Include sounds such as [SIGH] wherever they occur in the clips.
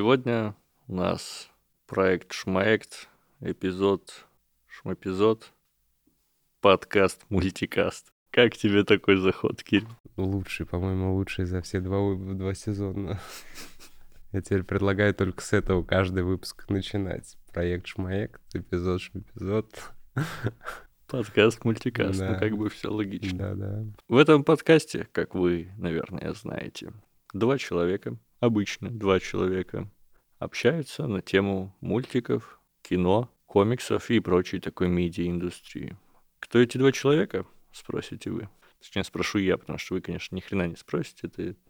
Сегодня у нас проект Шмаект, эпизод, шмэпизод, подкаст, мультикаст. Как тебе такой заход, Кирилл? Лучший, по-моему, лучший за все два, два сезона. [LAUGHS] Я теперь предлагаю только с этого каждый выпуск начинать. Проект Шмаект, эпизод Шмэпизод. [LAUGHS] Подкаст, мультикаст, ну Да. как бы все логично. Да-да. В этом подкасте, как вы, наверное, знаете, два человека, обычно два человека, общаются на тему мультиков, кино, комиксов и прочей такой медиа-индустрии. Кто эти два человека, спросите вы. Точнее, спрошу я, потому что вы, конечно, ни хрена не спросите. Это... [LAUGHS]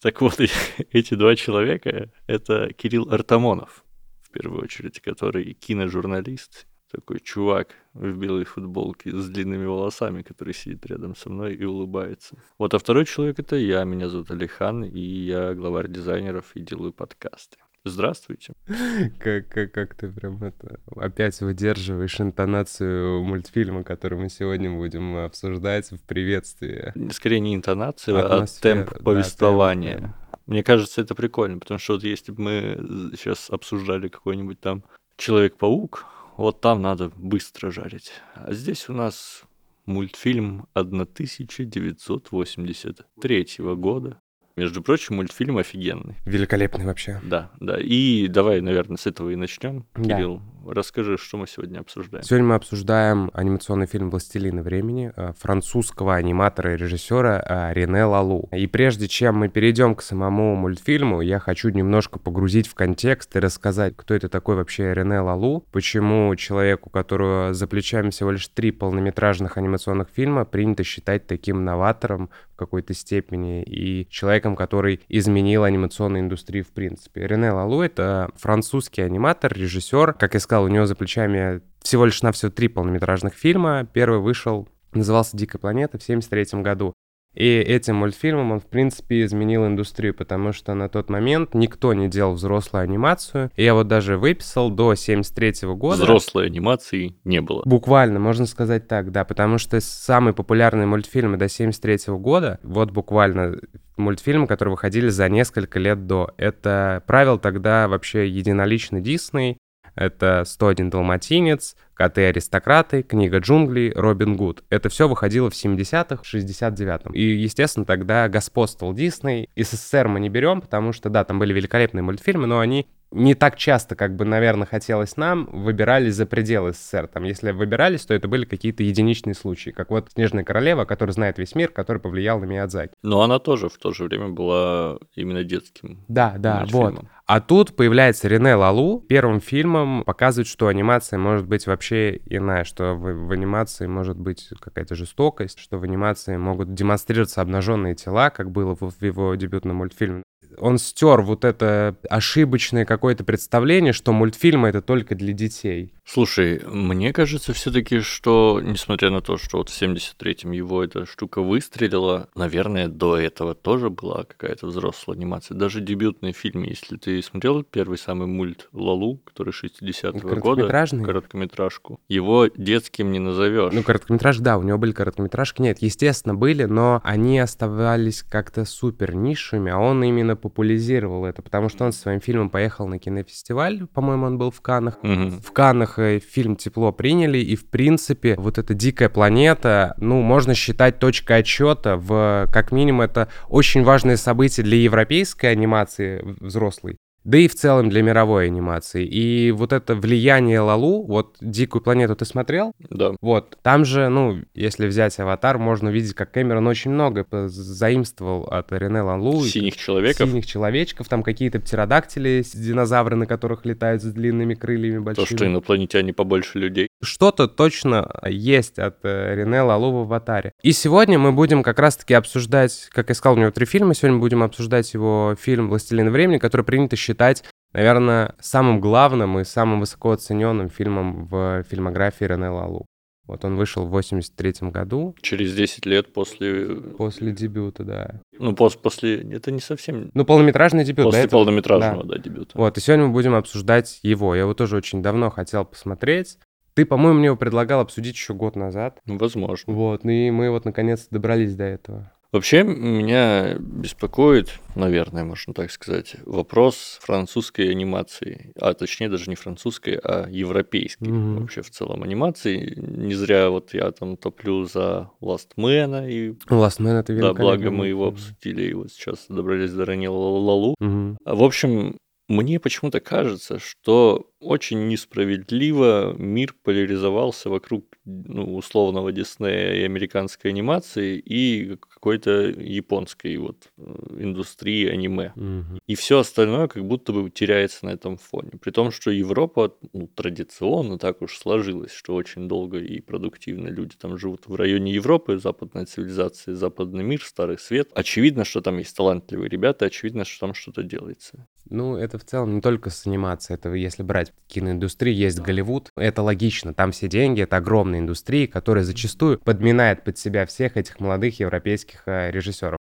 Так вот, [LAUGHS] эти два человека — это Кирилл Артамонов, в первую очередь, который киножурналист, такой чувак в белой футболке с длинными волосами, который сидит рядом со мной и улыбается. Вот, а второй человек — это я, меня зовут Алихан, и я главарь дизайнеров и делаю подкасты. Здравствуйте. [LAUGHS] Как, как, как ты прям это опять выдерживаешь интонацию мультфильма, который мы сегодня будем обсуждать в приветствии. Скорее не интонация, а Атмосфера, темп да, повествования. темп, Мне кажется, это прикольно, потому что вот если бы мы сейчас обсуждали какой-нибудь там Человек-паук, вот там надо быстро жарить. А здесь у нас мультфильм 1983 года. Между прочим, мультфильм офигенный. Великолепный вообще. Да, да. И давай, наверное, с этого и начнем. Да. Кирилл, расскажи, что мы сегодня обсуждаем. Сегодня мы обсуждаем анимационный фильм «Властелины времени» э, французского аниматора и режиссера э, Рене Лалу. И прежде чем мы перейдем к самому мультфильму, я хочу немножко погрузить в контекст и рассказать, кто это такой вообще Рене Лалу, почему человеку, которого за плечами всего лишь три полнометражных анимационных фильма, принято считать таким новатором в какой-то степени и человеком, который изменил анимационную индустрию в принципе. Рене Лалу — это французский аниматор, режиссер. Как я сказал, у него за плечами всего лишь навсего три полнометражных фильма. Первый вышел, назывался «Дикая планета» в 73 году. И этим мультфильмом он, в принципе, изменил индустрию, потому что на тот момент никто не делал взрослую анимацию. И я вот даже выписал до 73 года. Взрослой анимации не было. Буквально, можно сказать так, да, потому что самые популярные мультфильмы до 73 года, вот буквально мультфильмы, которые выходили за несколько лет до. Это правил тогда вообще единоличный Дисней, это «101 далматинец», «Коты-аристократы», «Книга джунглей», «Робин Гуд». Это все выходило в 70-х, 69-м. И, естественно, тогда господствовал Дисней. СССР мы не берем, потому что, да, там были великолепные мультфильмы, но они не так часто, как бы, наверное, хотелось нам, выбирались за пределы СССР. Там, если выбирались, то это были какие-то единичные случаи, как вот «Снежная королева», которая знает весь мир, который повлиял на Миядзаки. Но она тоже в то же время была именно детским. Да, да, мультфильмом. вот. А тут появляется Рене Лалу. Первым фильмом показывает, что анимация может быть вообще иная, что в, в анимации может быть какая-то жестокость, что в анимации могут демонстрироваться обнаженные тела, как было в, в его дебютном мультфильме. Он стер вот это ошибочное какое-то представление, что мультфильмы это только для детей. Слушай, мне кажется все-таки, что, несмотря на то, что вот в 73-м его эта штука выстрелила, наверное, до этого тоже была какая-то взрослая анимация. Даже дебютный фильм, если ты смотрел первый самый мульт Лалу, который 60-го года, короткометражку, его детским не назовешь. Ну, короткометраж, да, у него были короткометражки. Нет, естественно, были, но они оставались как-то супер нишами, а он именно популяризировал это, потому что он со своим фильмом поехал на кинофестиваль, по-моему, он был в Каннах. Мгм. В Каннах э, фильм тепло приняли, и, в принципе, вот эта дикая планета, ну, можно считать точкой отчета в, как минимум, это очень важное событие для европейской анимации взрослой, да и в целом для мировой анимации. И вот это влияние Лалу, вот «Дикую планету» ты смотрел? Да. Вот, там же, ну, если взять «Аватар», можно увидеть, как Кэмерон очень много заимствовал от Рене Лалу. Синих человеков. Синих человечков, там какие-то птеродактили, динозавры, на которых летают с длинными крыльями То, большими. что инопланетяне побольше людей. Что-то точно есть от э, Рене Лалу в «Аватаре». И сегодня мы будем как раз-таки обсуждать, как я сказал, у него три фильма, сегодня будем обсуждать его фильм «Властелин времени», который принято считать, наверное, самым главным и самым высоко оцененным фильмом в фильмографии Рене Лалу. Вот он вышел в 83 году, Через 10 лет после... после дебюта, да. Ну, пос- после... Это не совсем... Ну, полнометражный дебют. После этого- полнометражного, да, дебюта. Вот, и сегодня мы будем обсуждать его. Я его тоже очень давно хотел посмотреть. Ты, по-моему, мне его предлагал обсудить еще год назад. Ну, Возможно. Вот, ну и мы вот наконец-то добрались до этого. Вообще меня беспокоит, наверное, можно так сказать, вопрос французской анимации, а точнее даже не французской, а европейской Мгм. вообще в целом анимации. Не зря вот я там топлю за Last Man, и Last Man это да, благо мы его обсудили, и вот сейчас добрались до Ранила Лалу. А, В общем, мне почему-то кажется, что очень несправедливо мир поляризовался вокруг ну, условного Диснея и американской анимации и какой-то японской вот э, индустрии аниме. Мгм. И все остальное как будто бы теряется на этом фоне. При том, что Европа ну, традиционно так уж сложилась, что очень долго и продуктивно люди там живут в районе Европы, западная цивилизация, западный мир, старый свет. Очевидно, что там есть талантливые ребята, очевидно, что там что-то делается. Ну, это в целом не только с анимацией, это если брать киноиндустрию, есть Голливуд, это логично, там все деньги, это огромная индустрия, которая зачастую подминает под себя всех этих молодых европейских э, режиссеров.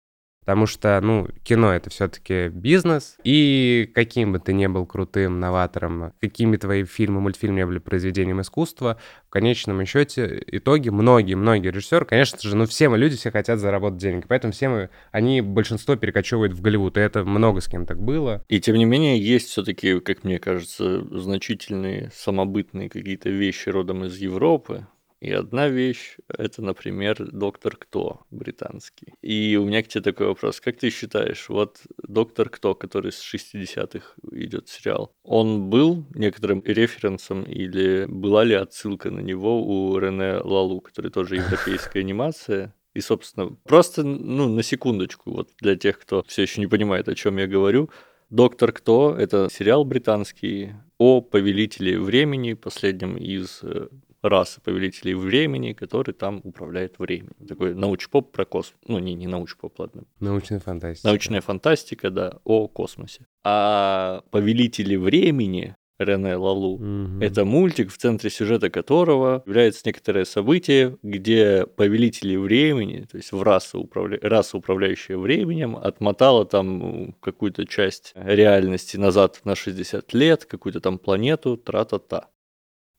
Потому что, ну, кино это все-таки бизнес, и каким бы ты ни был крутым новатором, какими твои фильмы, мультфильмы не были произведением искусства, в конечном счете, итоге многие-многие режиссеры, конечно же, ну, все мы люди, все хотят заработать деньги, поэтому все мы, они, большинство перекочевывают в Голливуд, и это много с кем так было. И тем не менее, есть все-таки, как мне кажется, значительные самобытные какие-то вещи родом из Европы. И одна вещь — это, например, «Доктор Кто» британский. И у меня к тебе такой вопрос. Как ты считаешь, вот «Доктор Кто», который с 60-х идет сериал, он был некоторым референсом или была ли отсылка на него у Рене Лалу, который тоже [LAUGHS] европейская анимация? И, собственно, просто, ну, на секундочку, вот для тех, кто все еще не понимает, о чем я говорю, Доктор Кто это сериал британский о повелителе времени, последнем из расы повелителей времени, который там управляет временем. Такой научпоп про космос. Ну, не, не научпоп, ладно. Научная фантастика. Научная фантастика, да, о космосе. А повелители времени Рене Лалу Мгм. это мультик, в центре сюжета которого является некоторое событие, где повелители времени, то есть в раса, управля... раса управляющая временем, отмотала там какую-то часть реальности назад на 60 лет, какую-то там планету, тра-та-та.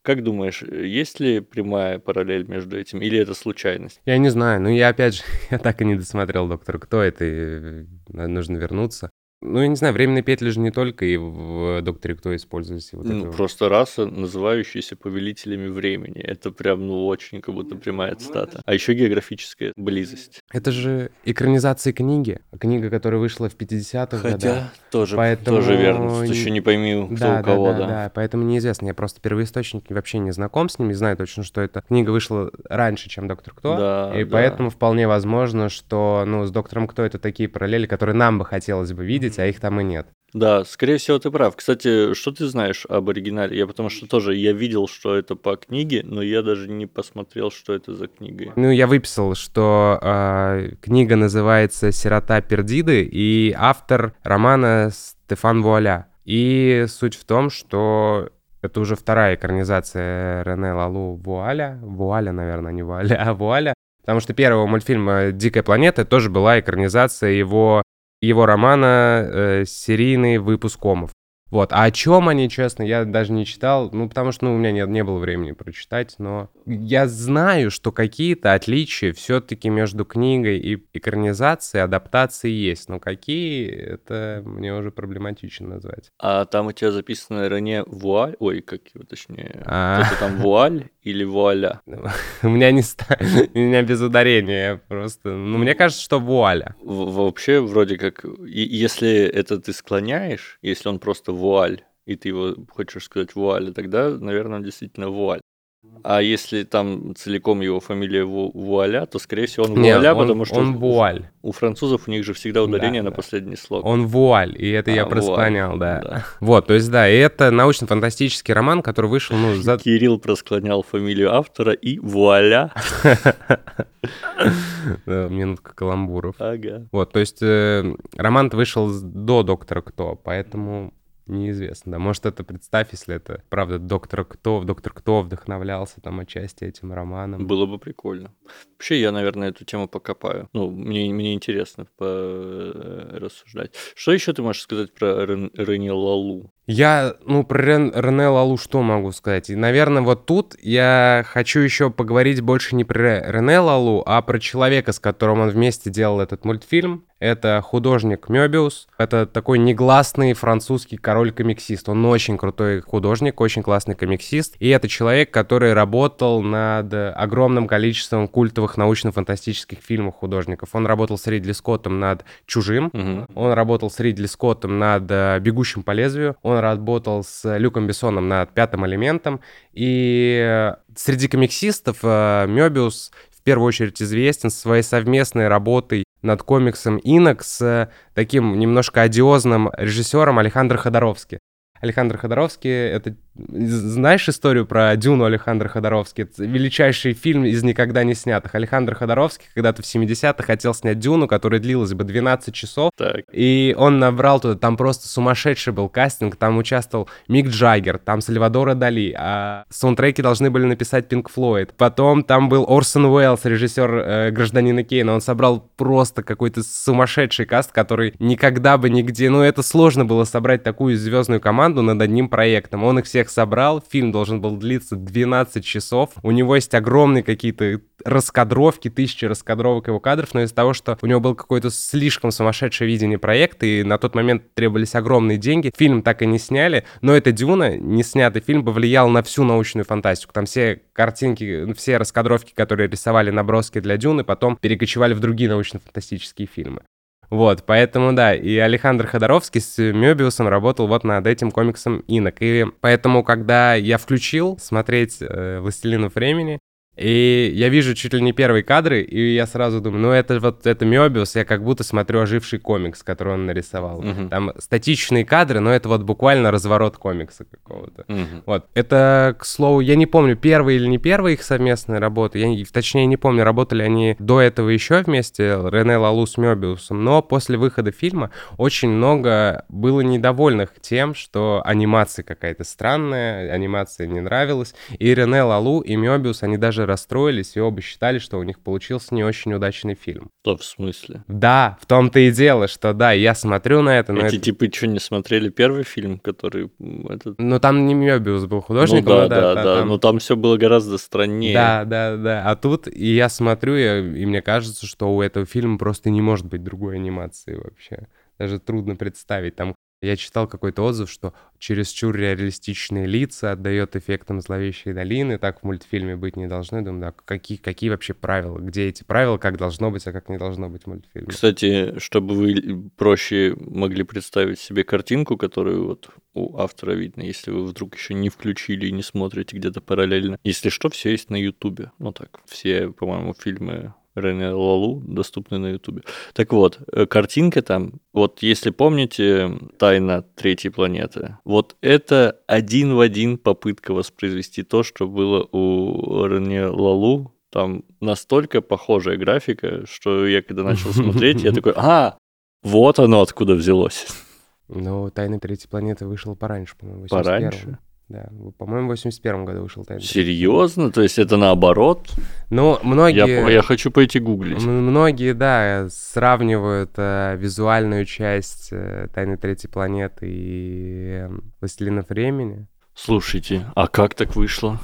Как думаешь, есть ли прямая параллель между этим, или это случайность? Я не знаю, ну я опять же, [LAUGHS] я так и не досмотрел «Доктор Кто», это э, нужно вернуться. Ну, я не знаю, временные петли же не только и в «Докторе Кто» использовались. и Вот Ну, это вот. просто раса, называющаяся повелителями времени. Это прям, ну, очень как будто прямая цитата. А еще географическая близость. Это же экранизация книги, книга, которая вышла в 50-х годах. Хотя тоже, Поэтому тоже верно. Тут еще не пойми, кто Да, у кого, да, да. да, да, поэтому неизвестно. Я просто первоисточники вообще не знаком с ними, знаю точно, что эта книга вышла раньше, чем «Доктор Кто», Да, и да. поэтому вполне возможно, что, ну, с «Доктором Кто» это такие параллели, которые нам бы хотелось бы видеть, а их там и нет. Да, скорее всего, ты прав. Кстати, что ты знаешь об оригинале? Я потому что тоже, я видел, что это по книге, но я даже не посмотрел, что это за книга. Ну, я выписал, что а, книга называется «Сирота Пердиды», и автор романа Стефан Вуаля. И суть в том, что это уже вторая экранизация Рене Лалу Вуаля. Вуаля, наверное, не Вуаля, а Вуаля. Потому что первого мультфильма «Дикая планета» тоже была экранизация его, его романа э, «Серийный выпуск комов». Вот, а о чем они, честно, я даже не читал, ну, потому что, ну, у меня не, не было времени прочитать, но я знаю, что какие-то отличия все-таки между книгой и экранизацией, адаптацией есть, но какие, это мне уже проблематично назвать. А там у тебя записано Рене Вуаль, ой, как его точнее, А. там Вуаль или Вуаля? [LAUGHS] У меня не [LAUGHS] у меня без ударения просто, ну, мне кажется, что вуаля. Вообще, вроде как, если это ты склоняешь, если он просто вуаль, и ты его хочешь сказать вуаль, тогда, наверное, он действительно вуаль. А если там целиком его фамилия Ву- Вуаля, то, скорее всего, он Вуаля, он, потому что он вуаль. у французов у них же всегда ударение Да, на да. последний слог. Он вуаль, и это А, я вуаль, просклонял, да. да. [LAUGHS] Вот, то есть, да, и это научно-фантастический роман, который вышел, ну, за... Кирилл просклонял фамилию автора и вуаля. [LAUGHS] Минутка каламбуров. Ага. Вот, то есть, э, роман вышел до «Доктора Кто», поэтому неизвестно. Да, может, это представь, если это, правда, доктор Кто, доктор Кто вдохновлялся там отчасти этим романом. Было бы прикольно. Вообще, я, наверное, эту тему покопаю. Ну, мне, мне интересно рассуждать. Что еще ты можешь сказать про Рен, Рене Лалу? Я, ну, про Рен, Рене Лалу что могу сказать? И, наверное, вот тут я хочу еще поговорить больше не про Рене Лалу, а про человека, с которым он вместе делал этот мультфильм. Это художник Мёбиус. Это такой негласный французский король-комиксист. Он очень крутой художник, очень классный комиксист. И это человек, который работал над огромным количеством культовых научно-фантастических фильмов художников. Он работал с Ридли Скоттом над «Чужим». Угу. Он работал с Ридли Скоттом над э, «Бегущим по лезвию». Он работал с Люком Бессоном над «Пятым элементом». И э, среди комиксистов э, Мёбиус в первую очередь известен своей совместной работой над комиксом «Инок» с таким немножко одиозным режиссером Александром Ходоровски. Александр Ходоровский, это знаешь историю про Дюну Александра Ходоровски? Это величайший фильм из никогда не снятых. Александр Ходоровский когда-то в 70-х хотел снять Дюну, которая длилась бы 12 часов. Так. И он набрал туда, там просто сумасшедший был кастинг, там участвовал Мик Джаггер, там Сальвадора Дали, а саундтреки должны были написать Пинк Флойд. Потом там был Орсон Уэллс, режиссер э, «Гражданина Кейна». Он собрал просто какой-то сумасшедший каст, который никогда бы нигде... Ну, это сложно было собрать такую звездную команду над одним проектом. Он их всех всех собрал. Фильм должен был длиться 12 часов. У него есть огромные какие-то раскадровки, тысячи раскадровок его кадров, но из-за того, что у него был какой-то слишком сумасшедшее видение проекта, и на тот момент требовались огромные деньги, фильм так и не сняли, но эта «Дюна», не снятый фильм, повлиял на всю научную фантастику. Там все картинки, все раскадровки, которые рисовали наброски для «Дюны», потом перекочевали в другие научно-фантастические фильмы. Вот, поэтому, да, и Александр Ходоровский с Мёбиусом работал вот над этим комиксом «Инок». И поэтому, когда я включил смотреть э, «Властелинов времени», и я вижу чуть ли не первые кадры, и я сразу думаю, ну это вот это Мёбиус, я как будто смотрю оживший комикс, который он нарисовал. Uh-huh. Там статичные кадры, но это вот буквально разворот комикса какого-то. Uh-huh. Вот. Это, к слову, я не помню, первые или не первые их совместные работы, я точнее не помню, работали они до этого еще вместе, Рене Лалу с Мёбиусом, но после выхода фильма очень много было недовольных тем, что анимация какая-то странная, анимация не нравилась, и Рене Лалу и Мёбиус, они даже расстроились и оба считали, что у них получился не очень удачный фильм. Что в смысле? Да, в том-то и дело, что да, я смотрю на это. Но Эти это... типы что, не смотрели первый фильм, который... Этот... Ну там не Мёбиус был художником. Ну, да, да, да, да, там... но там все было гораздо страннее. Да, да, да. А тут и я смотрю, и, и мне кажется, что у этого фильма просто не может быть другой анимации вообще даже трудно представить. Там я читал какой-то отзыв, что чересчур реалистичные лица отдает эффектом зловещей долины, так в мультфильме быть не должны. Думаю, да, какие, какие вообще правила? Где эти правила, как должно быть, а как не должно быть в мультфильме? Кстати, чтобы вы проще могли представить себе картинку, которую вот у автора видно, если вы вдруг еще не включили и не смотрите где-то параллельно. Если что, все есть на Ютубе. Ну так, все, по-моему, фильмы Рене Лалу, доступны на Ютубе. Так вот, э, картинка там, вот если помните «Тайна третьей планеты», вот это один в один попытка воспроизвести то, что было у Рене Лалу. Там настолько похожая графика, что я когда начал смотреть, я [LAUGHS] такой, а, вот оно откуда взялось. Ну, «Тайна третьей планеты» вышел пораньше, по-моему, Пораньше? Да, по-моему, в 81 году вышел Тайный Серьезно? То есть это наоборот? Ну, многие... Я, я хочу пойти гуглить. Многие, да, сравнивают э, визуальную часть э, Тайны Третьей Планеты и э, Властелинов Времени. Слушайте, а как так вышло?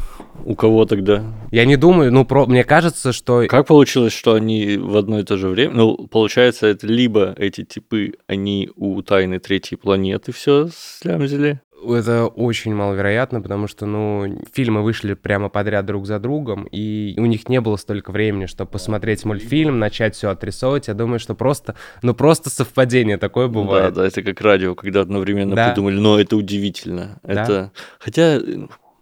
У кого тогда? Я не думаю, ну, про, мне кажется, что... Как получилось, что они в одно и то же время... Ну, получается, это либо эти типы, они у Тайны Третьей Планеты все слямзили, это очень маловероятно, потому что, ну, фильмы вышли прямо подряд друг за другом, и у них не было столько времени, чтобы посмотреть мультфильм, начать все отрисовывать. Я думаю, что просто, ну, просто совпадение такое бывает. Да, да, это как радио, когда одновременно да. придумали, но это удивительно. Да. Это, хотя,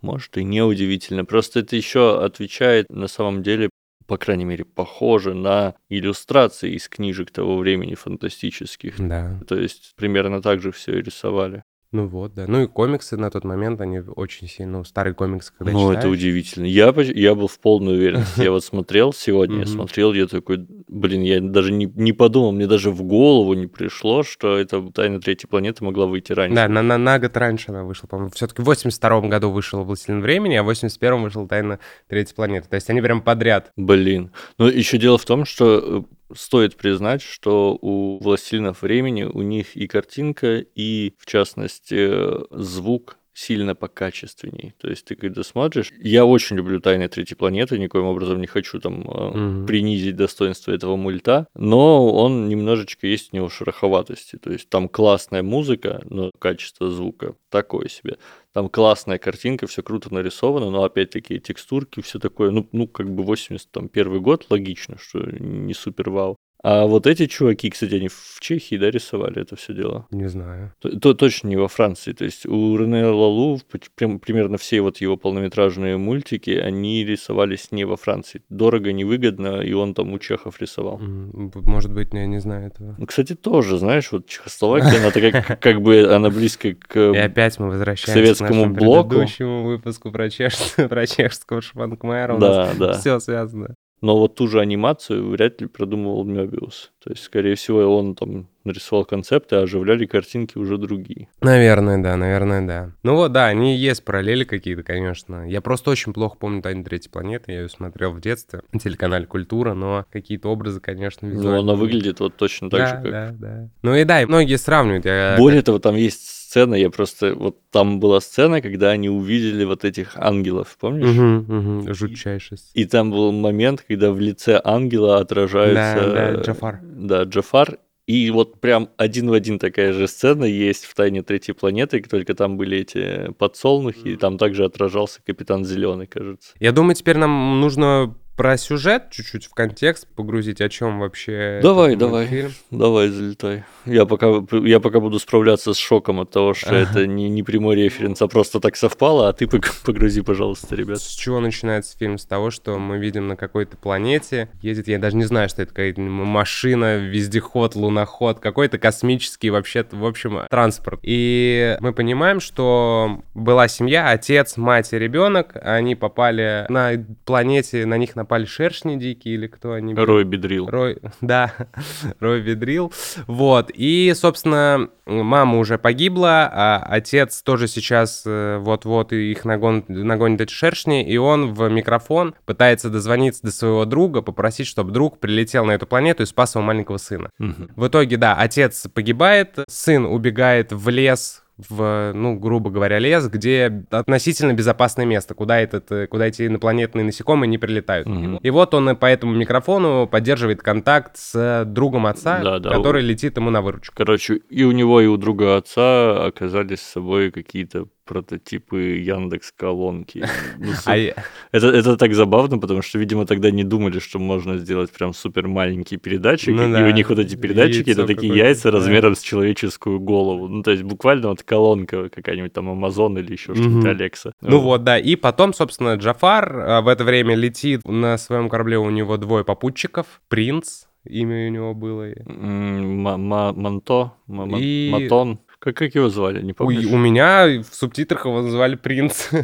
может, и не удивительно, просто это еще отвечает на самом деле по крайней мере, похоже на иллюстрации из книжек того времени фантастических. Да. То есть примерно так же все рисовали. Ну вот, да. Ну и комиксы на тот момент, они очень сильно, ну, старые комиксы, когда Ну, это удивительно. Я, я был в полной уверенности. Я [LAUGHS] вот смотрел сегодня, я смотрел, я такой, Блин, я даже не, не подумал, мне даже в голову не пришло, что эта «Тайна третьей планеты» могла выйти раньше. Да, на, на, на год раньше она вышла, по-моему. Все-таки в 82 году вышел «Властелин времени», а в 81 вышла «Тайна третьей планеты». То есть они прям подряд. Блин. Но еще дело в том, что э, стоит признать, что у «Властелинов времени» у них и картинка, и, в частности, звук сильно покачественней. То есть ты когда смотришь... Я очень люблю «Тайны третьей планеты», никоим образом не хочу там mm-hmm. принизить достоинство этого мульта, но он немножечко есть у него шероховатости. То есть там классная музыка, но качество звука такое себе. Там классная картинка, все круто нарисовано, но опять-таки текстурки, все такое, ну, ну как бы 81 год, логично, что не супер вау. А вот эти чуваки, кстати, они в Чехии, да, рисовали это все дело? Не знаю. То, то точно не во Франции. То есть у Рене Лалу прям, примерно все вот его полнометражные мультики, они рисовались не во Франции. Дорого, невыгодно, и он там у чехов рисовал. Может быть, я не знаю этого. Ну, кстати, тоже, знаешь, вот Чехословакия, она такая, как бы, она близко к И опять мы возвращаемся к советскому блоку. предыдущему выпуску про, чеш... [LAUGHS] про чешского Шванкмайера. Да, да. Все связано. Но вот ту же анимацию вряд ли продумывал Мёбиус. То есть, скорее всего, он там нарисовал концепты, а оживляли картинки уже другие. Наверное, да, наверное, да. Ну вот, да, они есть параллели какие-то, конечно. Я просто очень плохо помню «Тайну третьей планеты», я ее смотрел в детстве на телеканале «Культура», но какие-то образы, конечно, визуально. Ну, она выглядит вот точно так да, же, как... Да, да, Ну и да, и многие сравнивают. Я... Более того, там есть сцена, я просто... Вот там была сцена, когда они увидели вот этих ангелов, помнишь? Угу, угу, жутчайший. И, и там был момент, когда в лице ангела отражается... Да, да, Джафар. Да, Джафар, и вот прям один в один такая же сцена есть в «Тайне третьей планеты», только там были эти подсолнухи, и там также отражался Капитан Зеленый, кажется. Я думаю, теперь нам нужно про сюжет чуть-чуть в контекст погрузить, о чем вообще. Давай, давай, фильм. давай, залетай. Я пока, я пока буду справляться с шоком от того, что ага. это не, не прямой референс, а просто так совпало, а ты погрузи, пожалуйста, ребят. С чего начинается фильм? С того, что мы видим на какой-то планете, едет, я даже не знаю, что это какая-то машина, вездеход, луноход, какой-то космический вообще, в общем, транспорт. И мы понимаем, что была семья, отец, мать и ребенок, они попали на планете, на них напали шершни дикие или кто они? Рой Бедрил. Рой, да, [LAUGHS] Рой Бедрил. Вот, и, собственно, мама уже погибла, а отец тоже сейчас э, вот-вот их нагон, нагонит эти шершни, и он в микрофон пытается дозвониться до своего друга, попросить, чтобы друг прилетел на эту планету и спас его маленького сына. Угу. В итоге, да, отец погибает, сын убегает в лес, в, ну, грубо говоря, лес, где относительно безопасное место, куда, этот, э, куда эти инопланетные насекомые не прилетают. Mm-hmm. И вот он по этому микрофону поддерживает контакт с другом отца, да, да, который у... летит ему на выручку. Короче, и у него, и у друга отца оказались с собой какие-то прототипы Яндекс колонки. [LAUGHS] Ну, а это, это так забавно, потому что, видимо, тогда не думали, что можно сделать прям супер маленький передатчик, ну, и у них вот эти передатчики это такие яйца размером с человеческую голову. Ну, то есть буквально вот колонка какая-нибудь там Amazon или еще что-нибудь Алекса. Ну вот. да. И потом, собственно, Джафар а, в это время летит на своем корабле, у него двое попутчиков, принц, имя у него было. Манто, Матон. Как, как его звали, не помнишь? У, у меня в субтитрах его называли принц. [LAUGHS]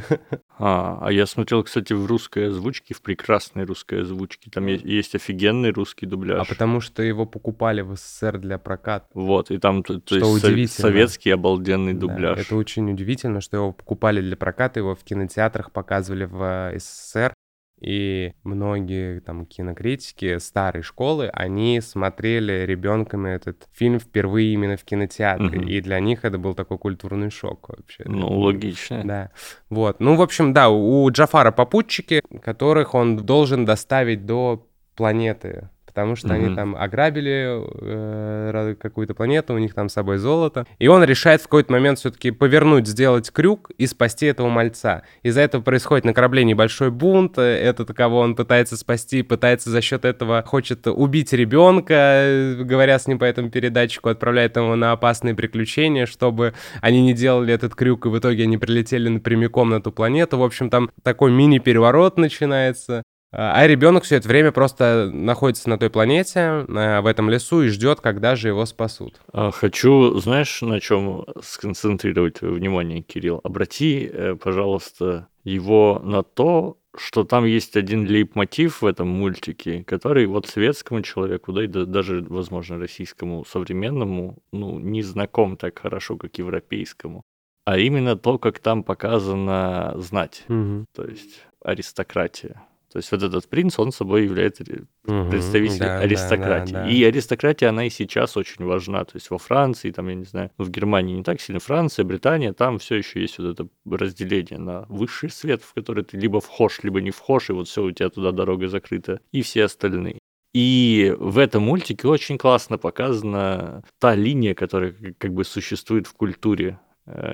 А, а я смотрел, кстати, в русской озвучке, в прекрасной русской озвучке. Там есть, есть офигенный русский дубляж. А потому что его покупали в СССР для проката. Вот, и там то, то есть удивительно. советский обалденный дубляж. Да, это очень удивительно, что его покупали для проката, его в кинотеатрах показывали в СССР. И многие там кинокритики старой школы, они смотрели ребенками этот фильм впервые именно в кинотеатре. Угу. И для них это был такой культурный шок вообще. Ну, логично. Да. Вот. Ну, в общем, да, у Джафара попутчики, которых он должен доставить до планеты потому что mm-hmm. они там ограбили э, какую-то планету, у них там с собой золото. И он решает в какой-то момент все-таки повернуть, сделать крюк и спасти этого мальца. Из-за этого происходит на корабле небольшой бунт, этот, кого он пытается спасти, пытается за счет этого, хочет убить ребенка, говоря с ним по этому передатчику, отправляет его на опасные приключения, чтобы они не делали этот крюк, и в итоге они прилетели напрямиком на ту планету. В общем, там такой мини-переворот начинается. А ребенок все это время просто находится на той планете, в этом лесу и ждет, когда же его спасут. А, хочу, знаешь, на чем сконцентрировать внимание, Кирилл? Обрати, э, пожалуйста, его на то, что там есть один лейб-мотив в этом мультике, который вот светскому человеку, да и даже, возможно, российскому современному, ну, не знаком так хорошо, как европейскому, а именно то, как там показана знать, Мгм. то есть аристократия. То есть вот этот принц, он собой является Мгм. представителем Да, да, аристократии. да, да. И аристократия, она и сейчас очень важна. То есть во Франции, там, я не знаю, в Германии не так сильно, Франция, Британия, там все еще есть вот это разделение на высший свет, в который ты либо вхож, либо не вхож, и вот все, у тебя туда дорога закрыта, и все остальные. И в этом мультике очень классно показана та линия, которая как бы существует в культуре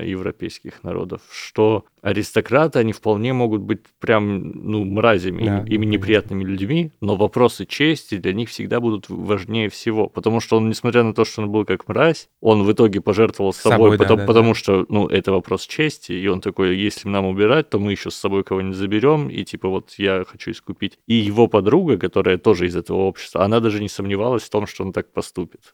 европейских народов, что аристократы, они вполне могут быть прям, ну, мразями Да, и, да, конечно. неприятными людьми, но вопросы чести для них всегда будут важнее всего, потому что он, несмотря на то, что он был как мразь, он в итоге пожертвовал собой, Собой, да, потому, да, потому да. что, ну, это вопрос чести, и он такой, если нам убирать, то мы еще с собой кого-нибудь заберем, и типа вот я хочу искупить. И его подруга, которая тоже из этого общества, она даже не сомневалась в том, что он так поступит.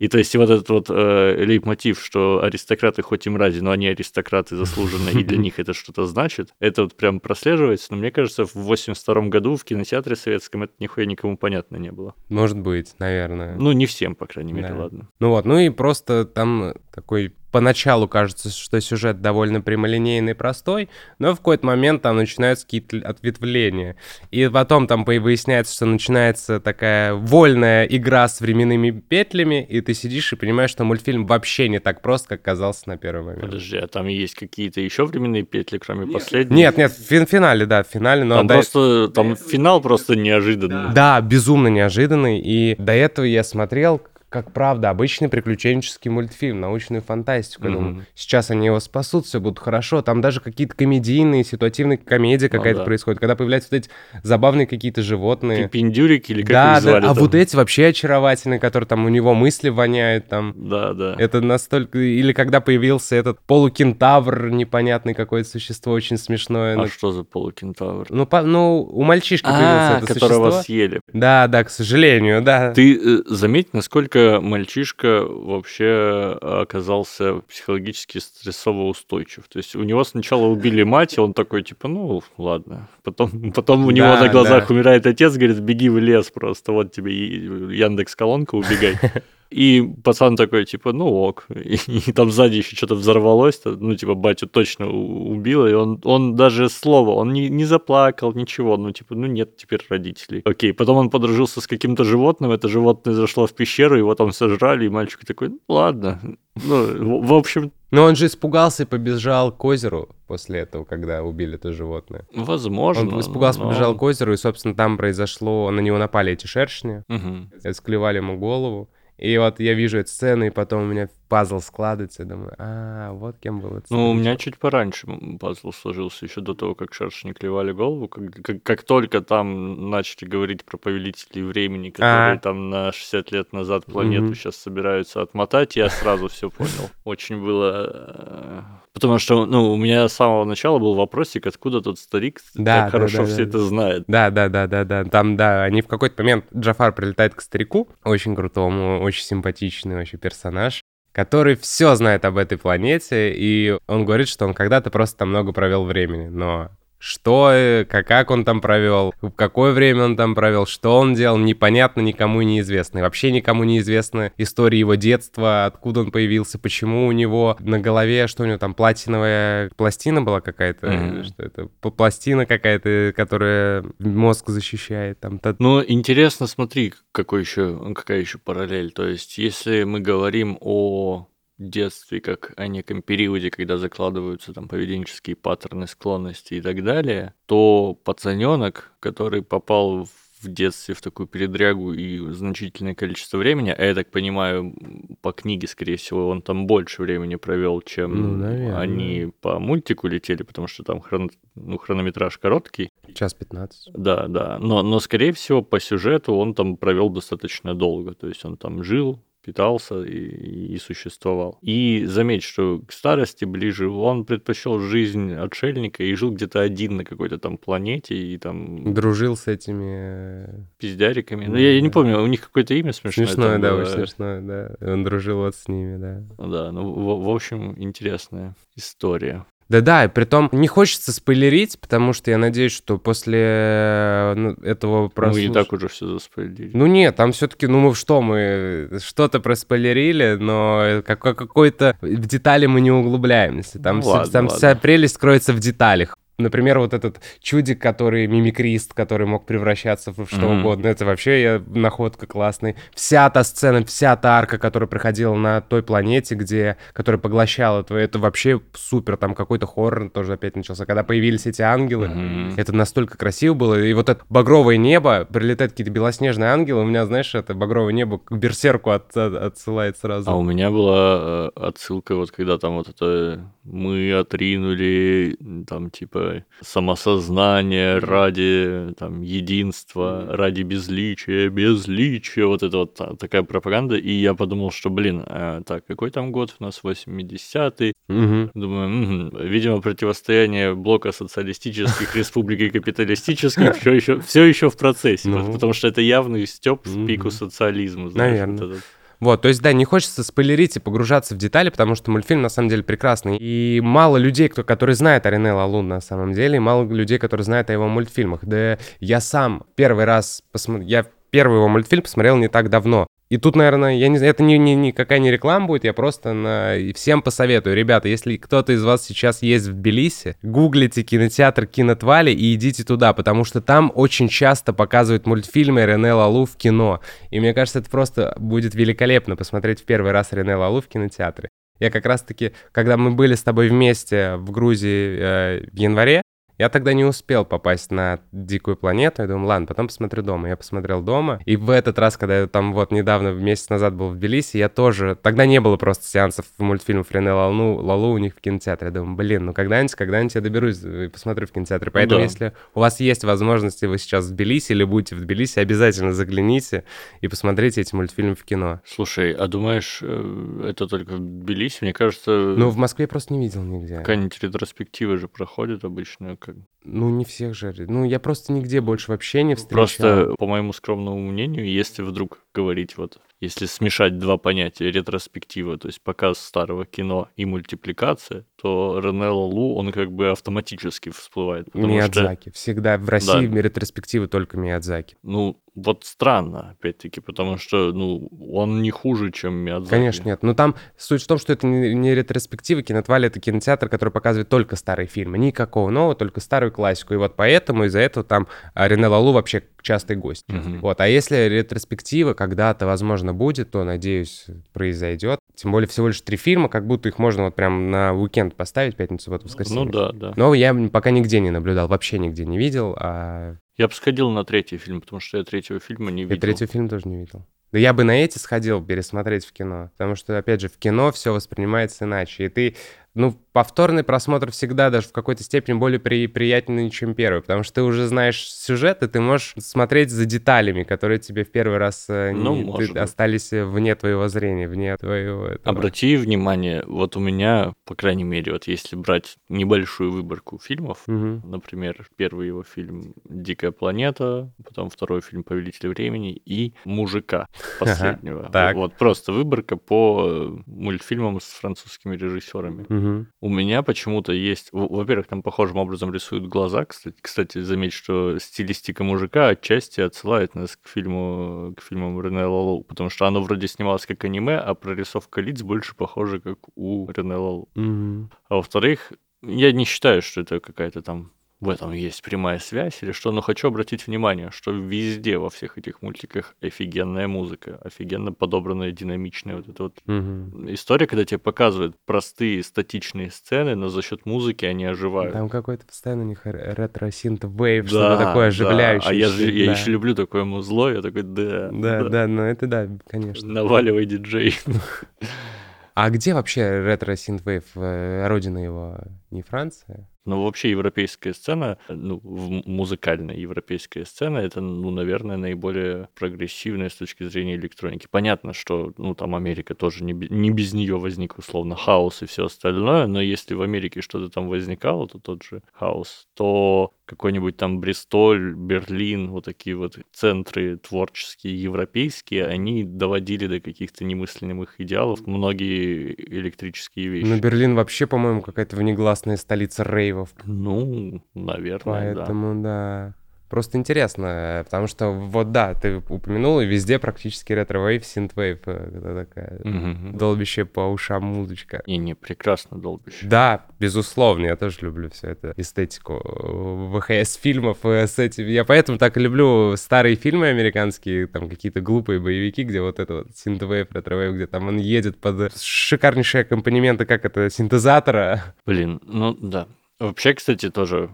И то есть вот этот вот э, лейтмотив, что аристократы хоть и мрази, но они аристократы заслуженно, и для [LAUGHS] них это что-то значит, это вот прям прослеживается. Но мне кажется, в 82 году в кинотеатре советском это нихуя никому понятно не было. Может быть, наверное. Ну, не всем, по крайней мере, Да. ладно. Ну вот, ну и просто там такой поначалу кажется, что сюжет довольно прямолинейный и простой, но в какой-то момент там начинаются какие-то ответвления. И потом там выясняется, что начинается такая вольная игра с временными петлями, и ты сидишь и понимаешь, что мультфильм вообще не так прост, как казался на первый момент. Подожди, а там есть какие-то еще временные петли, кроме последней? Нет, нет, в фин- финале, да, в финале, но Там до- просто, там финал просто неожиданный. Да, безумно неожиданный. И до этого я смотрел, как правда, обычный приключенческий мультфильм, научную фантастику. Я думаю, сейчас они его спасут, все будет хорошо. Там даже какие-то комедийные, ситуативные комедия Ну какая-то да. происходит, когда появляются вот эти забавные какие-то животные. Пиндюрик или как да, их да, звали а там? вот эти вообще очаровательные, которые там у него мысли воняют там. Да, да. Это настолько... Или когда появился этот полукентавр, непонятный какое-то существо, очень смешное. А Ну, что за полукентавр? ну, по- ну, у мальчишки появился А, это которого существо. съели. Да, да, к сожалению, да. Ты э, заметь, насколько мальчишка вообще оказался психологически стрессово устойчив. То есть у него сначала убили мать, и он такой, типа, ну, ладно. Потом, потом у него Да, на глазах да. умирает отец, говорит, беги в лес просто, вот тебе Яндекс колонка, убегай. [LAUGHS] И пацан такой, типа, ну ок. И, и там сзади еще что-то взорвалось, ну, типа, батю точно убило, и он, он даже слова, он не, не заплакал, ничего, ну, типа, ну, нет теперь родителей. Окей, потом он подружился с каким-то животным, это животное зашло в пещеру, его там сожрали, и мальчик такой, ну, ладно. Ну, в, общем, Но он же испугался и побежал к озеру после этого, когда убили это животное. возможно. Он испугался, но- побежал к озеру, и, собственно, там произошло... На него напали эти шершни, Мгм. склевали ему голову. И вот я вижу эту сцену, и потом у меня пазл складывается, думаю, а, вот кем был этот Ну, у меня старичок». чуть пораньше пазл сложился, еще до того, как шершни клевали голову. Как, как, как только там начали говорить про повелителей времени, которые А. там на 60 лет назад планету Мгм. сейчас собираются отмотать, я сразу все понял. Очень было... Потому что, ну, у меня с самого начала был вопросик, откуда тот старик Да, так да, хорошо да, все да, это знает. Да, да, да, да, да. Там, да, они в какой-то момент Джафар прилетает к старику, очень крутому, очень симпатичный вообще персонаж, который все знает об этой планете, и он говорит, что он когда-то просто там много провел времени, но что, э, как, он там провел, в какое время он там провел, что он делал, непонятно, никому не известно. И вообще никому не известна история его детства, откуда он появился, почему у него на голове, что у него там, платиновая пластина была какая-то, или что это, пластина какая-то, которая мозг защищает, там, та- Ну, интересно, смотри, какой еще, какая еще параллель. То есть, если мы говорим о детстве как о неком периоде, когда закладываются там поведенческие паттерны, склонности и так далее, то пацаненок, который попал в детстве в такую передрягу и значительное количество времени, а я так понимаю, по книге, скорее всего, он там больше времени провел, Ну, чем наверное. они по мультику летели, потому что там хрон- ну, хронометраж короткий, час 15. да, да. Но, но, скорее всего, по сюжету он там провел достаточно долго. То есть он там жил, питался и, и существовал. И заметь, что к старости ближе он предпочел жизнь отшельника и жил где-то один на какой-то там планете и там... Дружил с этими... э, Пиздяриками. Ну, Да, я, я не помню, у них какое-то имя смешное. Смешное, да, было. очень смешное, да. Он дружил вот с ними, да. Да, ну, в, в общем, интересная история. Да-да, и притом не хочется спойлерить, потому что я надеюсь, что после э, ну, этого Мы и прослуш- так уже все заспойлерили. Ну нет, там все-таки, ну мы что, мы что-то проспойлерили, но как- какой-то в детали мы не углубляемся. Там, Ну ладно, там ладно. вся прелесть кроется в деталях. Например, вот этот чудик, который мимикрист, который мог превращаться в что Мгм. угодно, это вообще я, находка классный. Вся та сцена, вся та арка, которая проходила на той планете, где, которая поглощала твою, это вообще супер. Там какой-то хоррор тоже опять начался. Когда появились эти ангелы, Мгм. это настолько красиво было. И вот это багровое небо, прилетают какие-то белоснежные ангелы. У меня, знаешь, это багровое небо к берсерку от- от- отсылает сразу. А у меня была э, отсылка, вот когда там вот это мы отринули, там типа самосознание ради там единства, ради безличия, безличия, вот это вот та- такая пропаганда, и я подумал, что, блин, а, так, какой там год у нас, 80-й, Мгм. Думаю, мгм, видимо, противостояние блока социалистических республик и капиталистических все еще, все еще в процессе, Ну. пот- потому что это явный степ в пику социализма. знаешь, вот то есть, да, не хочется спойлерить и погружаться в детали, потому что мультфильм на самом деле прекрасный. И мало людей, кто, которые знают о Рене Лалу на самом деле, и мало людей, которые знают о его мультфильмах. Да я сам первый раз посмотрел, я первый его мультфильм посмотрел не так давно. И тут, наверное, я не знаю, это ни, ни- никакая не реклама будет, я просто на... всем посоветую. Ребята, если кто-то из вас сейчас есть в Тбилиси, гуглите кинотеатр Кинотвали и идите туда, потому что там очень часто показывают мультфильмы Рене Лалу в кино. И мне кажется, это просто будет великолепно посмотреть в первый раз Рене Лалу в кинотеатре. Я как раз-таки, когда мы были с тобой вместе в Грузии э, в январе, я тогда не успел попасть на дикую планету. Я думаю, ладно, потом посмотрю дома. Я посмотрел дома. И в этот раз, когда я там вот недавно, месяц назад был в Тбилиси, я тоже... Тогда не было просто сеансов мультфильмов Рене Лалу, Лалу у них в кинотеатре. Я думаю, блин, ну когда-нибудь, когда-нибудь я доберусь и посмотрю в кинотеатре. Поэтому, да. если у вас есть возможность, и вы сейчас в Тбилиси или будете в Тбилиси, обязательно загляните и посмотрите эти мультфильмы в кино. Слушай, а думаешь, э, это только в Тбилиси? Мне кажется, Ну, в Москве просто не видел нигде. какая-нибудь ретроспектива же проходит обычно. Как... Ну, не всех же. Ну, я просто нигде больше вообще не встречал. Просто, по моему скромному мнению, если вдруг говорить вот, если смешать два понятия, ретроспектива, то есть показ старого кино и мультипликация, то Рене Лалу, он как бы автоматически всплывает. Потому что, Миядзаки. Всегда в России ретроспективы только Миядзаки. ну, вот странно, опять-таки, потому что, ну, он не хуже, чем Миядзаки. Конечно, нет. Но там суть в том, что это не, не ретроспектива. Кинотвали — это кинотеатр, который показывает только старые фильмы. Никакого нового, только старую классику. И вот поэтому из-за этого там а, Рене Лалу вообще частый гость. Мгм. Вот. А если ретроспектива когда-то, возможно, будет, то, надеюсь, произойдет. Тем более всего лишь три фильма, как будто их можно вот прям на уикенд поставить, пятницу, субботу, воскресенье. Ну да, да. Но я пока нигде не наблюдал, вообще нигде не видел, а Я бы сходил на третий фильм, потому что я третьего фильма не я видел. третий фильм тоже не видел. Да я бы на эти сходил пересмотреть в кино, потому что, опять же, в кино все воспринимается иначе, и ты, ну, повторный просмотр всегда даже в какой-то степени более при, приятный, чем первый, потому что ты уже знаешь сюжет, и ты можешь смотреть за деталями, которые тебе в первый раз э, Ну, не- может ты- быть. остались вне твоего зрения, вне твоего... этого. Обрати внимание, вот у меня, по крайней мере, вот если брать небольшую выборку фильмов, Мгм. например, первый его фильм «Дикая планета», потом второй фильм «Повелитель времени» и «Мужика» последнего. так. Вот просто выборка по э, мультфильмам с французскими режиссерами. Мгм. У меня почему-то есть... Во-первых, там похожим образом рисуют глаза. Кстати, кстати, заметь, что стилистика мужика отчасти отсылает нас к фильму, к фильмам Рене Лалу, потому что оно вроде снималось как аниме, а прорисовка лиц больше похожа, как у Рене Лалу. Мгм. А во-вторых, я не считаю, что это какая-то там в этом есть прямая связь или что, но хочу обратить внимание, что везде во всех этих мультиках офигенная музыка, офигенно подобранная, динамичная вот эта вот Мгм. история, когда тебе показывают простые статичные сцены, но за счет музыки они оживают. Там какой-то постоянно у них ре- ретро-synthwave, Да, что-то такое да. оживляющее. А я, же- я да. еще люблю такое музло, я такой, да, Да, да, ну это да, конечно. наваливай диджей. [LAUGHS] А где вообще ретро synthwave? Родина его не Франция? Но вообще европейская сцена, ну, музыкальная европейская сцена, это, ну, наверное, наиболее прогрессивная с точки зрения электроники. Понятно, что, ну, там Америка тоже не, не без нее возник, условно, хаус и все остальное, но если в Америке что-то там возникало, то тот же хаус, то какой-нибудь там Бристоль, Берлин, вот такие вот центры творческие, европейские, они доводили до каких-то немыслимых идеалов многие электрические вещи. Ну, Берлин вообще, по-моему, какая-то негласная столица рейвов. Ну, наверное, Поэтому, да. да. Просто интересно, потому что вот да, ты упомянул, и везде практически retrowave, synthwave, это такая угу. долбящая по ушам музычка. Не-не, прекрасно долбящая. Да, безусловно, я тоже люблю все это, эстетику VHS-фильмов э, с этим. Я поэтому так и люблю старые фильмы американские, там какие-то глупые боевики, где вот это вот synthwave, retrowave, где там он едет под шикарнейшие аккомпанементы, как это, синтезатора. Блин, ну да, Вообще, кстати, тоже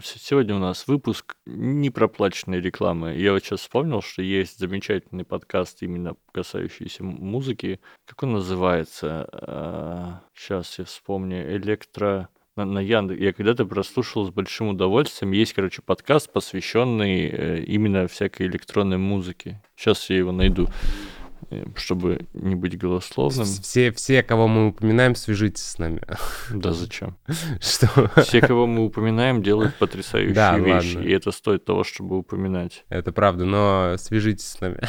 сегодня у нас выпуск непроплаченной рекламы. Я вот сейчас вспомнил, что есть замечательный подкаст, именно касающийся музыки. Как он называется? Сейчас а, я вспомню. Электро... На, на Яндекс. Я когда-то прослушал с большим удовольствием. Есть, короче, подкаст, посвященный э, именно всякой электронной музыке. Сейчас я его найду. Э, чтобы не быть голословным. Все, все, кого мы упоминаем, свяжитесь с нами. [LAUGHS] Да зачем? [LAUGHS] Что? Все, кого мы упоминаем, делают [LAUGHS] потрясающие да, вещи, ладно. и это стоит того, чтобы упоминать. Это правда, но свяжитесь с нами.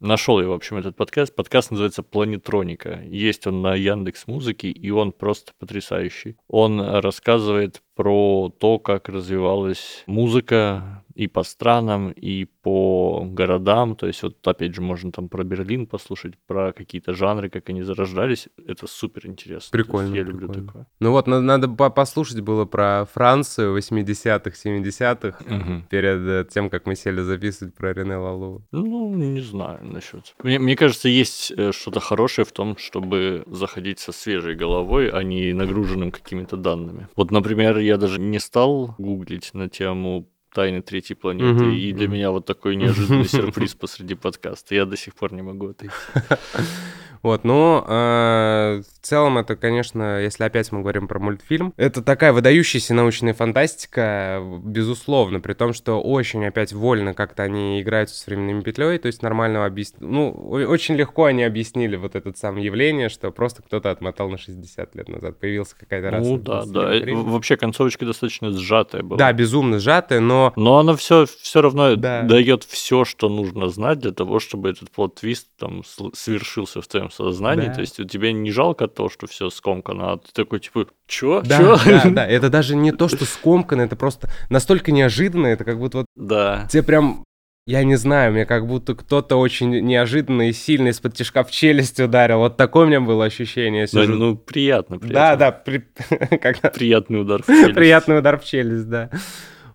Нашел я, в общем, этот подкаст. Подкаст называется «Планетроника». Есть он на Яндекс Музыке, и он просто потрясающий. Он рассказывает про то, как развивалась музыка и по странам, и по городам. То есть вот опять же можно там про Берлин послушать, про какие-то жанры, как они зарождались. Это супер интересно. Прикольно. Я прикольно. люблю такое. Ну вот надо, надо послушать было про Францию 80-х, 70-х, угу. перед э, тем, как мы сели записывать про Рене Лалу. Ну, не знаю насчет. Мне, мне кажется, есть э, что-то хорошее в том, чтобы заходить со свежей головой, а не нагруженным какими-то данными. Вот, например, я даже не стал гуглить на тему тайны третьей планеты. Угу, и для меня вот такой неожиданный [LAUGHS] сюрприз посреди подкаста. Я до сих пор не могу отойти. [LAUGHS] Вот, но э, в целом это, конечно, если опять мы говорим про мультфильм, это такая выдающаяся научная фантастика, безусловно, при том, что очень опять вольно как-то они играются с временными петлей, то есть нормального объяснить, ну, очень легко они объяснили вот это самое явление, что просто кто-то отмотал на 60 лет назад, появился какая-то раса. Ну да, да, вообще концовочка достаточно сжатая была. Да, безумно сжатая, но... Но она все, все равно да. дает все, что нужно знать для того, чтобы этот плод-твист там свершился в твоем сознании, да. то есть у тебя не жалко то, что все скомкано, а ты такой, типа, чё? Да, чё? да, да, это даже не то, что скомкано, это просто настолько неожиданно, это как будто вот... Да. Тебе прям я не знаю, мне как будто кто-то очень неожиданно и сильно из-под тяжка в челюсть ударил. Вот такое у меня было ощущение. Ну, ну, приятно, приятно. Да, да. При... [LAUGHS] Приятный удар в [LAUGHS] челюсть. Приятный удар в челюсть, да.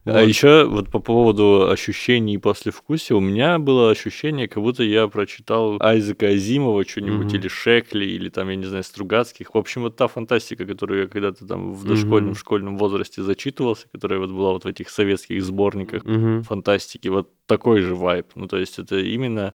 А вот. А еще вот по поводу ощущений после вкуса, у меня было ощущение, как будто я прочитал Айзека Азимова что-нибудь, mm-hmm. или Шекли, или там, я не знаю, Стругацких. В общем, вот та фантастика, которую я когда-то там в дошкольном, mm-hmm. школьном возрасте зачитывался, которая вот была вот в этих советских сборниках mm-hmm. фантастики, вот такой же вайб. Ну, то есть это именно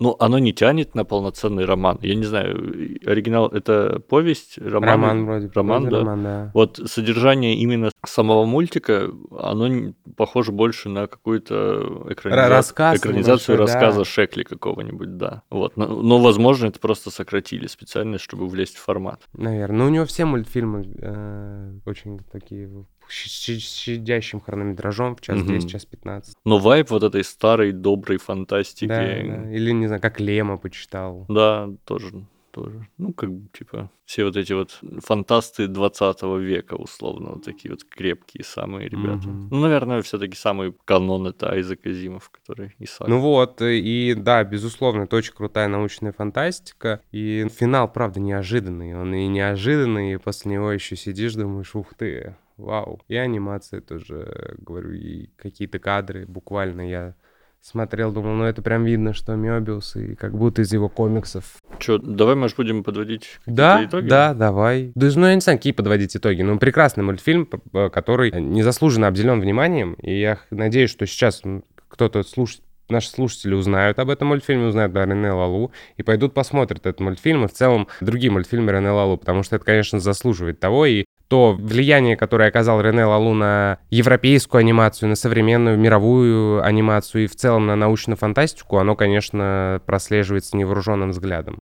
ну, оно не тянет на полноценный роман. Я не знаю, оригинал это повесть, роман? Роман вроде. Роман, вроде да? роман, да. Вот содержание именно самого мультика, оно похоже больше на какую-то экраниза... Рассказ экранизацию рассказа да. Шекли какого-нибудь, да. Вот. Но, но, возможно, это просто сократили специально, чтобы влезть в формат. Наверное. Ну, у него все мультфильмы э, очень такие щадящим хронометражом в час 10, час 15. Но вайп вот этой старой доброй фантастики. Да, да. Или, не знаю, как Лема почитал. Да, тоже тоже. Ну, как бы, типа, все вот эти вот фантасты 20 века, условно, вот такие вот крепкие самые ребята. Mm-hmm. Ну, наверное, все-таки самый канон это Айзек Азимов, который Исаак. Ну вот, и да, безусловно, это очень крутая научная фантастика. И финал, правда, неожиданный. Он и неожиданный, и после него еще сидишь, думаешь, ух ты, вау. И анимация тоже, говорю, и какие-то кадры буквально я смотрел, думал, ну это прям видно, что Мёбиус, и как будто из его комиксов. Че, давай, может, будем подводить да, итоги? Да, давай. Да, ну, я не знаю, какие подводить итоги. Ну, прекрасный мультфильм, который незаслуженно обделен вниманием, и я надеюсь, что сейчас кто-то слушает наши слушатели узнают об этом мультфильме, узнают о Рене Лалу и пойдут посмотрят этот мультфильм и в целом другие мультфильмы Рене Лалу, потому что это, конечно, заслуживает того. И то влияние, которое оказал Рене Лалу на европейскую анимацию, на современную мировую анимацию и в целом на научную фантастику, оно, конечно, прослеживается невооруженным взглядом.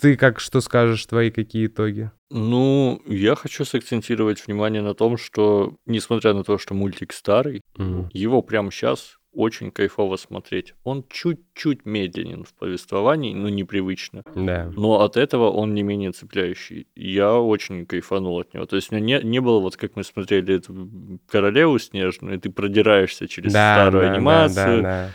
Ты как что скажешь, твои какие итоги? Ну, я хочу сакцентировать внимание на том, что, несмотря на то, что мультик старый, Мгм. его прямо сейчас очень кайфово смотреть. Он чуть-чуть медленен в повествовании, ну, непривычно. Да. Но от этого он не менее цепляющий. Я очень кайфанул от него. То есть у меня не, не было, вот как мы смотрели эту королеву снежную, и ты продираешься через Да, старую да, да, анимацию, да, да.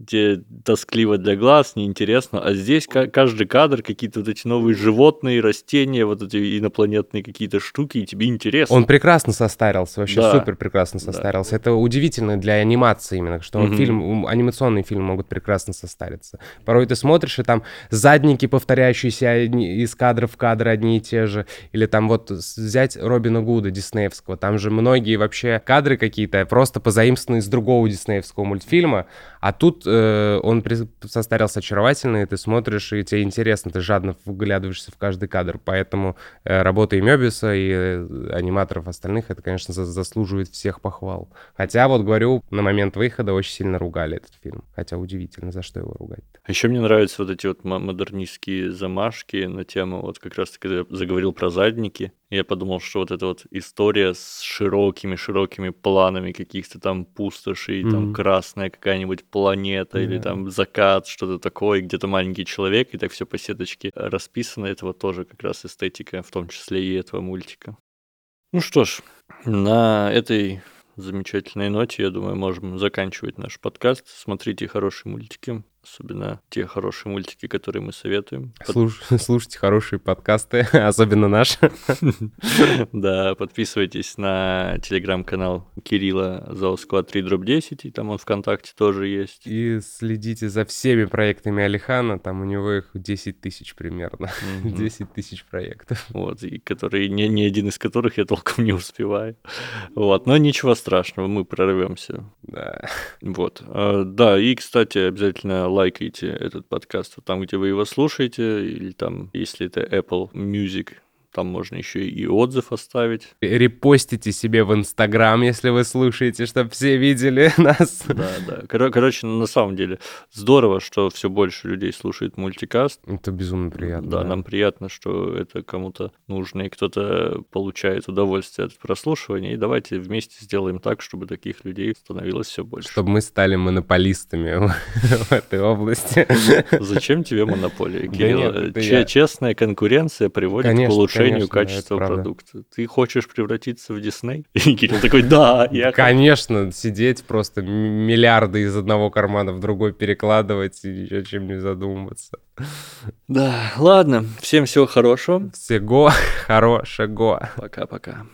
Где тоскливо для глаз, неинтересно, а здесь ка- каждый кадр какие-то вот эти новые животные, растения, вот эти инопланетные какие-то штуки, и тебе интересно. Он прекрасно состарился, вообще Да. супер прекрасно Да. состарился. Это удивительно для анимации именно, что Мгм. фильм, анимационные фильмы могут прекрасно состариться. Порой ты смотришь, и там задники, повторяющиеся из кадра в кадр одни и те же. Или там вот взять Робина Гуда диснеевского. Там же многие вообще кадры какие-то просто позаимствованы из другого диснеевского мультфильма. А тут э, он состарился очаровательно, и ты смотришь, и тебе интересно, ты жадно вглядываешься в каждый кадр. Поэтому э, работа и Мёбиса, и э, аниматоров остальных, это, конечно, за- заслуживает всех похвал. Хотя, вот говорю, на момент выхода очень сильно ругали этот фильм. Хотя удивительно, за что его ругать Еще мне нравятся вот эти вот мо- модернистские замашки на тему, вот как раз я заговорил про задники, я подумал, что вот эта вот история с широкими-широкими планами каких-то там пустошей, там Мгм. красная какая-нибудь планета или Да. там закат, что-то такое, где-то маленький человек, и так все по сеточке расписано, это вот тоже как раз эстетика, в том числе и этого мультика. Ну что ж, на этой замечательной ноте, я думаю, можем заканчивать наш подкаст. Смотрите хорошие мультики, особенно те хорошие мультики, которые мы советуем. Слуш- [LAUGHS] Слушайте хорошие подкасты, [LAUGHS] особенно наш. [LAUGHS] Да, подписывайтесь на телеграм-канал Кирилла Заусква 3 дробь 10, и там он ВКонтакте тоже есть. И следите за всеми проектами Алихана, там у него их 10 тысяч примерно. Мгм. 10 тысяч проектов. Вот, и которые, ни, ни один из которых я толком не успеваю. Вот, но ничего страшного, мы прорвемся. Да. Вот. А, Да, и, кстати, обязательно лайкайте этот подкаст там, где вы его слушаете, или там, если это Apple Music, там можно еще и отзыв оставить. Репостите себе в Инстаграм, если вы слушаете, чтобы все видели [LAUGHS] нас. Да, да. Коро- Короче, на самом деле здорово, что все больше людей слушает мультикаст. Это безумно приятно. Да, нам приятно, что это кому-то нужно, и кто-то получает удовольствие от прослушивания. И давайте вместе сделаем так, чтобы таких людей становилось все больше. Чтобы мы стали монополистами [LAUGHS] в этой области. Зачем тебе монополия, Да Кирилл? Честная конкуренция приводит к улучшению конечно, да, это качества продукта. Ты хочешь превратиться в Дисней? [LAUGHS] И Кирилл такой, да, я хочу». Конечно, сидеть просто миллиарды из одного кармана в другой перекладывать и ни о чем не задумываться. Да, ладно, всем всего хорошего. Всего [LAUGHS] хорошего. Пока-пока.